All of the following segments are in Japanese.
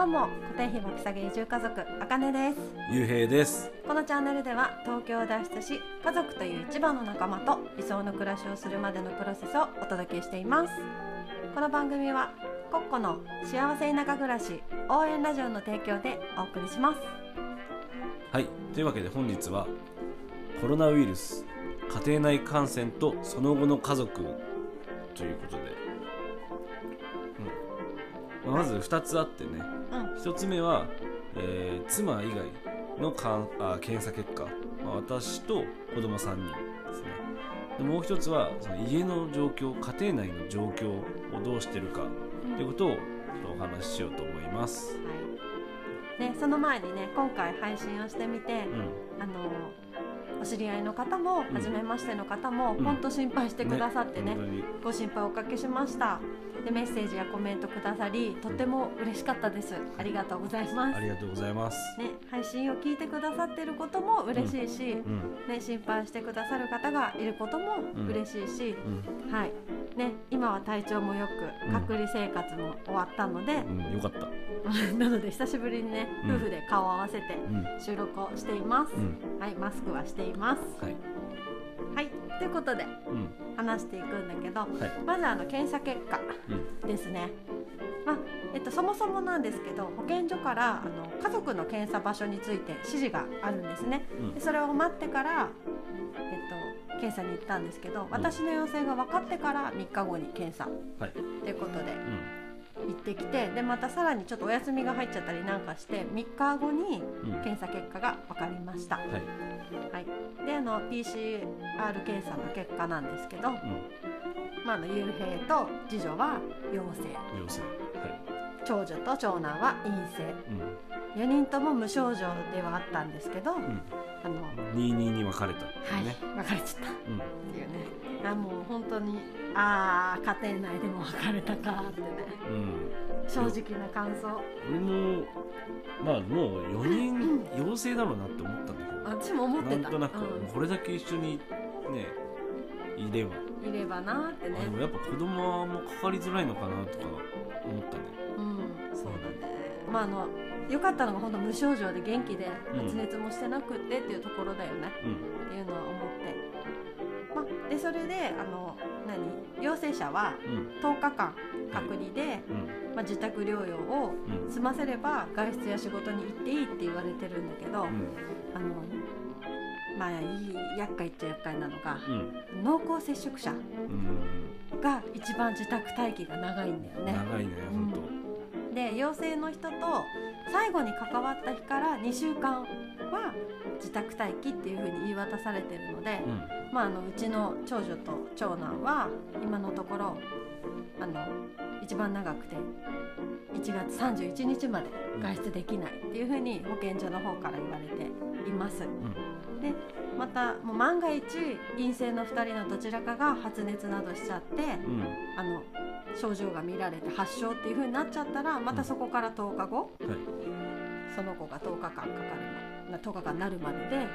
どうも固定費巻き下げ移住家族あかねです。ゆうへいです。このチャンネルでは東京を脱出し家族という一番の仲間と理想の暮らしをするまでのプロセスをお届けしています。この番組はコッコの幸せ田舎暮らし応援ラジオの提供でお送りします。はい。というわけで本日はコロナウイルス家庭内感染とその後の家族ということで、うん。まあまず2つあってね。うん1つ目は、えー妻以外のかんあ検査結果、まあ、私と子供3人ですね。でもう1つはその家の状況家庭内の状況をどうしてるか。ということをちょっとお話ししようと思います、はい。ね、その前にね今回配信をしてみて、うん。あのお知り合いの方もん。初めましての方もうん。本当心配してくださってね本当に。ご心配おかけしました。でメッセージやコメントくださりとっても嬉しかったです。ありがとうございます。ありがとうございます、ね、配信を聞いてくださってることも嬉しいし、うん。ね、心配してくださる方がいることも嬉しいし、うん。はい。ね、今は体調もようん。く隔離生活も終わったので、うん、よかった、なので久しぶりにねうん。夫婦で顔を合わせてうん。収録をしています、うん。はいマスクはしています。はい。はい。ということでうん話していくんだけどはい。まずあの検査結果うん。ですね、まあえっと、そもそもなんですけど保健所からあの家族の検査場所について指示があるんですね。うん。でそれを待ってから、えっと、検査に行ったんですけど私の陽性が分かってから3日後に検査。はい。ということで。うん行ってきてでまたさらにちょっとお休みが入っちゃったりなんかして3日後にうん。検査結果が分かりました、はい。はい、であの PCR 検査の結果なんですけど、うん。まあ、あの幽閉と次女は陽性。陽性。はい。長女と長男は陰性。うん。4人とも無症状ではあったんですけど、うんあの二二に分かれたはい、ね。分かれちゃったっうんていうね。あもう本当にああ家庭内でも分かれたかってね。うん。正直な感想。俺もまあもう四人陽性だろうなって思ったんだけ私も思ってた。どなんとなくうこれだけ一緒にねいれば。ん、いればなってね。あでもやっぱ子供はもうかかりづらいのかなとか思ったね。うん。そうだね。まああの良かったのが本当無症状で元気でうん。発熱もしてなくってっていうところだよね、うん。っていうのは思って、まあ、でそれであの何？陽性者はうん。10日間隔離で、うん。まあ、自宅療養をうん。済ませれば外出や仕事に行っていいって言われてるんだけど、うん。あのまあいい厄介っちゃ厄介なのがうん。濃厚接触者うん。が一番自宅待機が長いんだよね。長いねうん。本で陽性の人と最後に関わった日から2週間は自宅待機っていうふうに言い渡されてるので、当うん。まあ、あのうちの長女と長男は今のところあの一番長くて1月31日まで外出できないっていうふうに保健所の方から言われています。うん。でまたもう万が一陰性の2人のどちらかが発熱などしちゃってうん。あの症状が見られて発症っていうふうになっちゃったらまたそこから10日後はいその子が10日間かかるま10日間なるまでで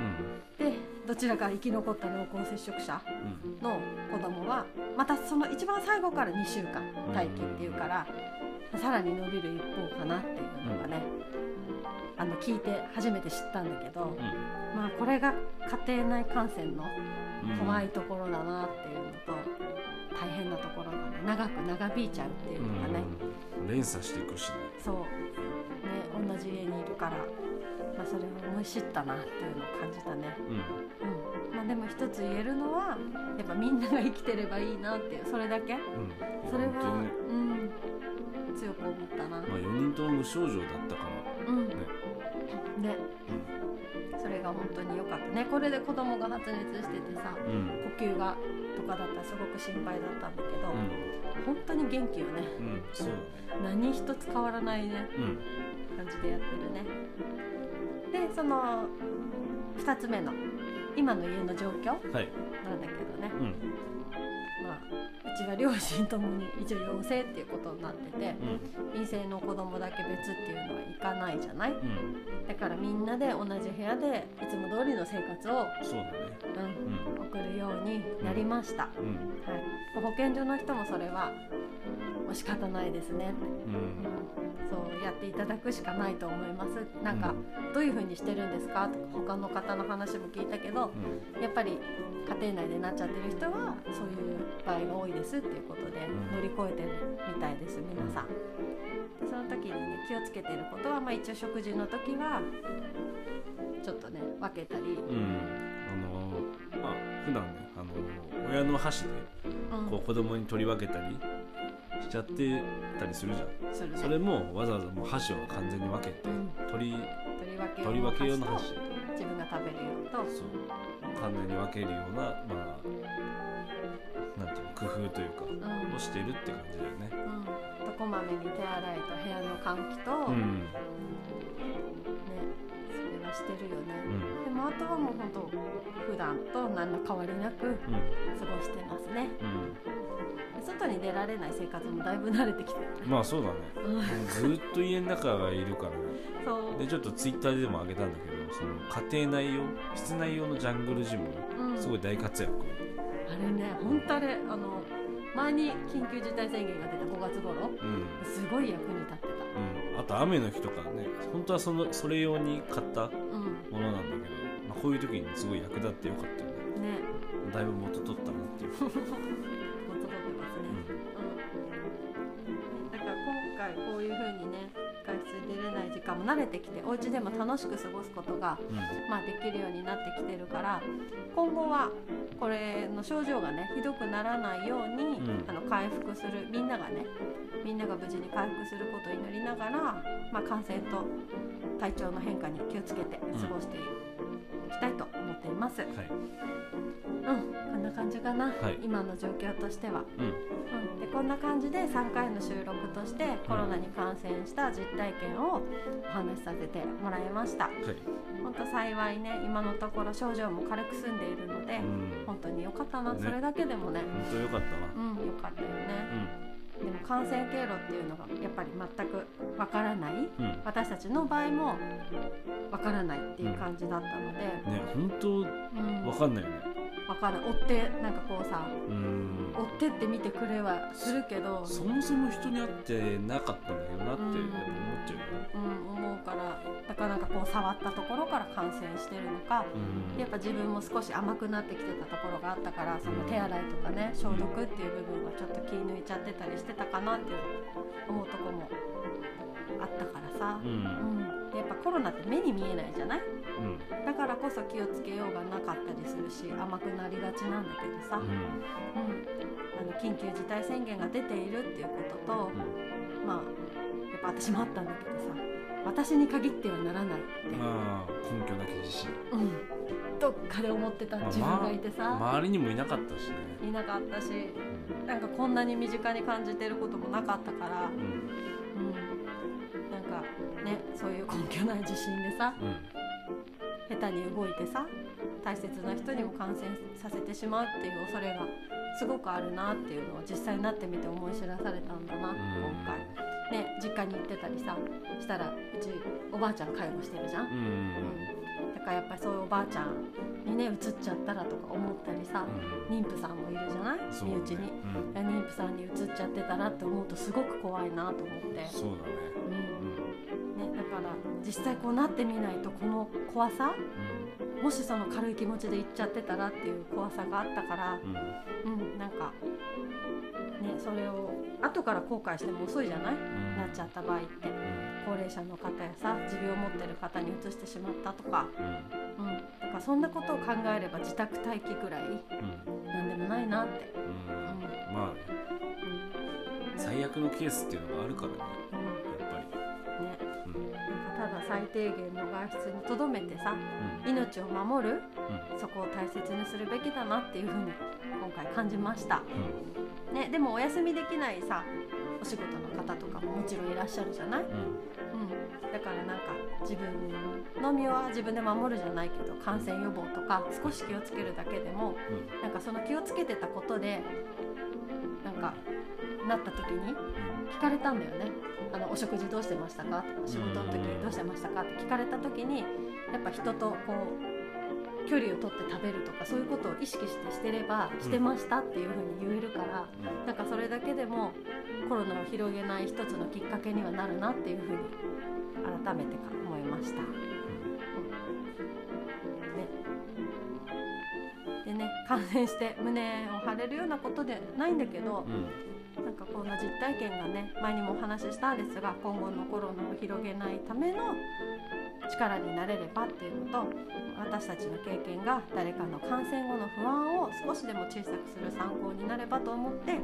うん。でどちらか生き残った濃厚接触者うん。の子供はまたその一番最後から2週間待機っていうから、さらに伸びる一方かなっていうのがね、あの聞いて初めて知ったんだけど、まあこれが家庭内感染のうん怖いところだなっていうのと、大変なところだね長く長引いちゃうっていうのがね、うん。連鎖していくしね。そう。ね同じ家にいるから、まあ、それを思い知ったなっていうのを感じたね。うん。うん。まあ、でも一つ言えるのはやっぱみんなが生きてればいいなっていうそれだけ。うん。それは、うん強く思ったな、まあ4人とも無症状だったからうん。ね。ね。それが本当に良かったね。これで子供が発熱しててさうん。呼吸がとかだったらすごく心配だったんだけど、うん。本当に元気よね。うん。何一つ変わらないね。うん感じでやってるね。でその2つ目の今の家の状況はい。なんだけどね、うん。まあ、うちは両親ともに一応陽性っていうことになっててうん。陰性の子供だけ別っていうのはいかないじゃない？うん。だからみんなで同じ部屋でいつも通りの生活を、そうだね。うん送るようになりました、はい、保健所の人もそれはもう仕方ないですね、うん。うん、そうやっていただくしかないと思います。なんか、どういうふうにしてるんですか？とか他の方の話も聞いたけどうん。やっぱり家庭内でなっちゃってる人はそういう場合が多いですっていうことでん。乗り越えてるみたいです皆さん。でその時にね気をつけてることは、まあ、一応食事の時はちょっとね分けたり、うん。あのまあ普段ねあの親の箸でうん。こう子供に取り分けたりしちゃってたりするじゃん。するねそれもわざわざもう箸を完全に分けてうん。取り取り分け取り分け用の箸。自分が食べる用と。そう。完全に分けるようなまあなんていうの工夫というかうん。をしてるって感じだよね。うん、とこまめに手洗いと部屋の換気と、ねうん。それはしてるよね、うん。でもあとはもう本当普段と何の変わりなくうん。過ごしてますね。うん。で外に出られない生活もだいぶ慣れてきてまあそうだね。うん、ずーっと家の中がいるからね。そう。でちょっとツイッターでも上げたんだけどその家庭内用室内用のジャングルジムうん。すごい大活躍。あれね本当あれあの前に緊急事態宣言が出た5月頃うん。すごい役に立ってうん、あと雨の日とかね本当はそのそれ用に買ったたうん。ものなんだけど、まあ、こういう時にすごい役立ってよかったよね。ね。だいぶ元取ったなっていう、元取ってますね、うん、だから今回こういう風にね外出れない時間も慣れてきてお家でも楽しく過ごすことが、うん。まあ、できるようになってきてるから今後はこれの症状がねひどくならないように、うん。あの回復するみんながねみんなが無事に回復することを祈りながら、まあ、感染と体調の変化に気をつけて過ごしていきたいと思っています。はい。うん、こんな感じかな、はい。今の状況としては。うん。うん、でこんな感じで3回の収録としてコロナに感染した実体験をお話しさせてもらいました。はい。本当幸いね今のところ症状も軽く済んでいるので、うん。本当に良かったな、ね。それだけでもね。本当よかったなうん良かったよね、うんでも感染経路っていうのがやっぱり全くわからない。うん。私たちの場合もわからないっていう感じだったので、ね本当うんわかんないよね。わからない追ってなんかこうさうん。追ってって見てくれはするけど。そもそも人に会ってなかったんだけどなってうんなんかこう触ったところから感染してるのかうん。やっぱ自分も少し甘くなってきてたところがあったからその手洗いとかね消毒っていう部分はちょっと気抜いちゃってたりしてたかなっていう思うとこもあったからさ。う、んやっぱコロナって目に見えないじゃない？うん。だからこそ気をつけようがなかったりするし甘くなりがちなんだけどさ、ううん。んあの緊急事態宣言が出ているっていうことと、まあやっぱ私もあったんだけどさ。私に限ってはならないって、まあ根拠なき自信うん、どっかで思ってた自分がいてさ、周りにもいなかったしね。いなかったし。うん。なんかこんなに身近に感じてることもなかったから、うんねそういう根拠ない自信でさうん。下手に動いてさ大切な人にも感染させてしまうっていう恐れがすごくあるなっていうのを実際になってみて思い知らされたんだな、うん。今回。ね実家に行ってたりさしたらうちおばあちゃん介護してるじゃん、うん。うん。だからやっぱりそういうおばあちゃんにね移っちゃったらとか思ったりさ、うん。妊婦さんもいるじゃない？身内に。うん。妊婦さんに移っちゃってたらって思うとすごく怖いなと思って、そうだね。うん。ね、だから実際こうなってみないとこの怖さうもしその軽い気持ちで行っちゃってたらっていう怖さがあったから、んうん。うん、なんかねそれを後から後悔しても遅いじゃない、うん。なっちゃった場合って。高齢者の方やさ持病を持ってる方に移してしまったとか、うん。うん、だからそんなことを考えれば自宅待機ぐらいうんなんでもないなって、うん。まあね。うん。最悪のケースっていうのがあるからね。うん。やっぱり。ね、うん。なんかただ最低限の外出にとどめてさうん。命を守るうん。そこを大切にするべきだなっていうふうに今回感じました、うん。ね、でもお休みできないさお仕事の方とかももちろんいらっしゃるじゃない、うん、うんだからなんか自分の身は自分で守るじゃないけど感染予防とか少し気をつけるだけでもなんかその気をつけてたことでなんかなった時に聞かれたんだよね。あのお食事どうしてましたかとか？仕事の時どうしてましたか？って聞かれた時にやっぱ人とこう距離を取って食べるとかそういうことを意識してしてればしてましたっていうふうに言えるから、なんかそれだけでもコロナを広げない一つのきっかけにはなるなっていうふうに改めて思いました。ね、でね感染して胸を張れるようなことでないんだけどう、ん。なんかこんな実体験がね前にもお話ししたんですが今後のコロナを広げないための力になれればっていうのと。私たちの経験が誰かの感染後の不安を少しでも小さくする参考になればと思って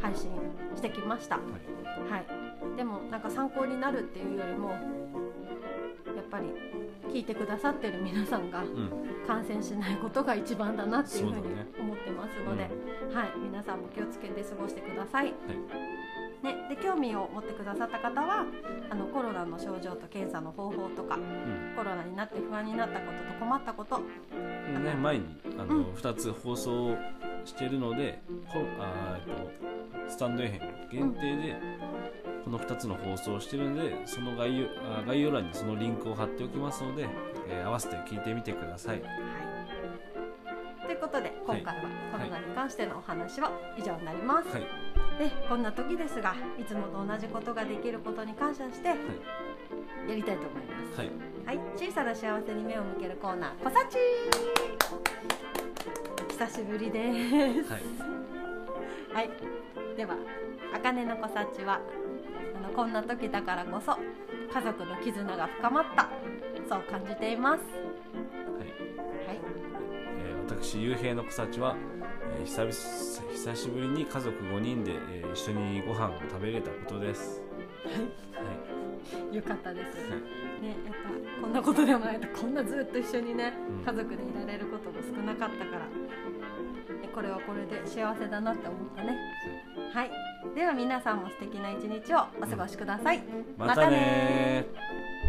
配信してきました。はい、でもなんか参考になるっていうよりもやっぱり聞いてくださってる皆さんがうん。うん感染しないことが一番だなっていうふうに思ってますので、はい、皆さんも気をつけて過ごしてください。ね、で興味を持ってくださった方はあのコロナの症状と検査の方法とかうん。コロナになって不安になったことと困ったこと。でね、前にあの、うん。2つ放送してるのでこあとスタンド FM 限定でこの2つの放送をしてるのでその概要あ概要欄にそのリンクを貼っておきますので、えー合わせて聞いてみてください。はい、ということで今回はコロナに関してのお話は以上になります。はい、でこんな時ですがいつもと同じことができることに感謝してやりたいと思います。はい、はい、小さな幸せに目を向けるコーナー、こさち久しぶりです。はい、はい、では、あかねのこさちは、あのこんな時だからこそ、家族の絆が深まった、そう感じています。はい。はい、えー私ゆうへいの草地は、えー久々久しぶりに家族5人で、えー一緒にご飯を食べれたことです。はい、よかったです。はい。ね、やっぱこんなことでもないとこんなずっと一緒にね、うん。家族でいられることも少なかったから、ねこれはこれで幸せだなって思ったね。はい。では皆さんも素敵な一日をお過ごしください、またねー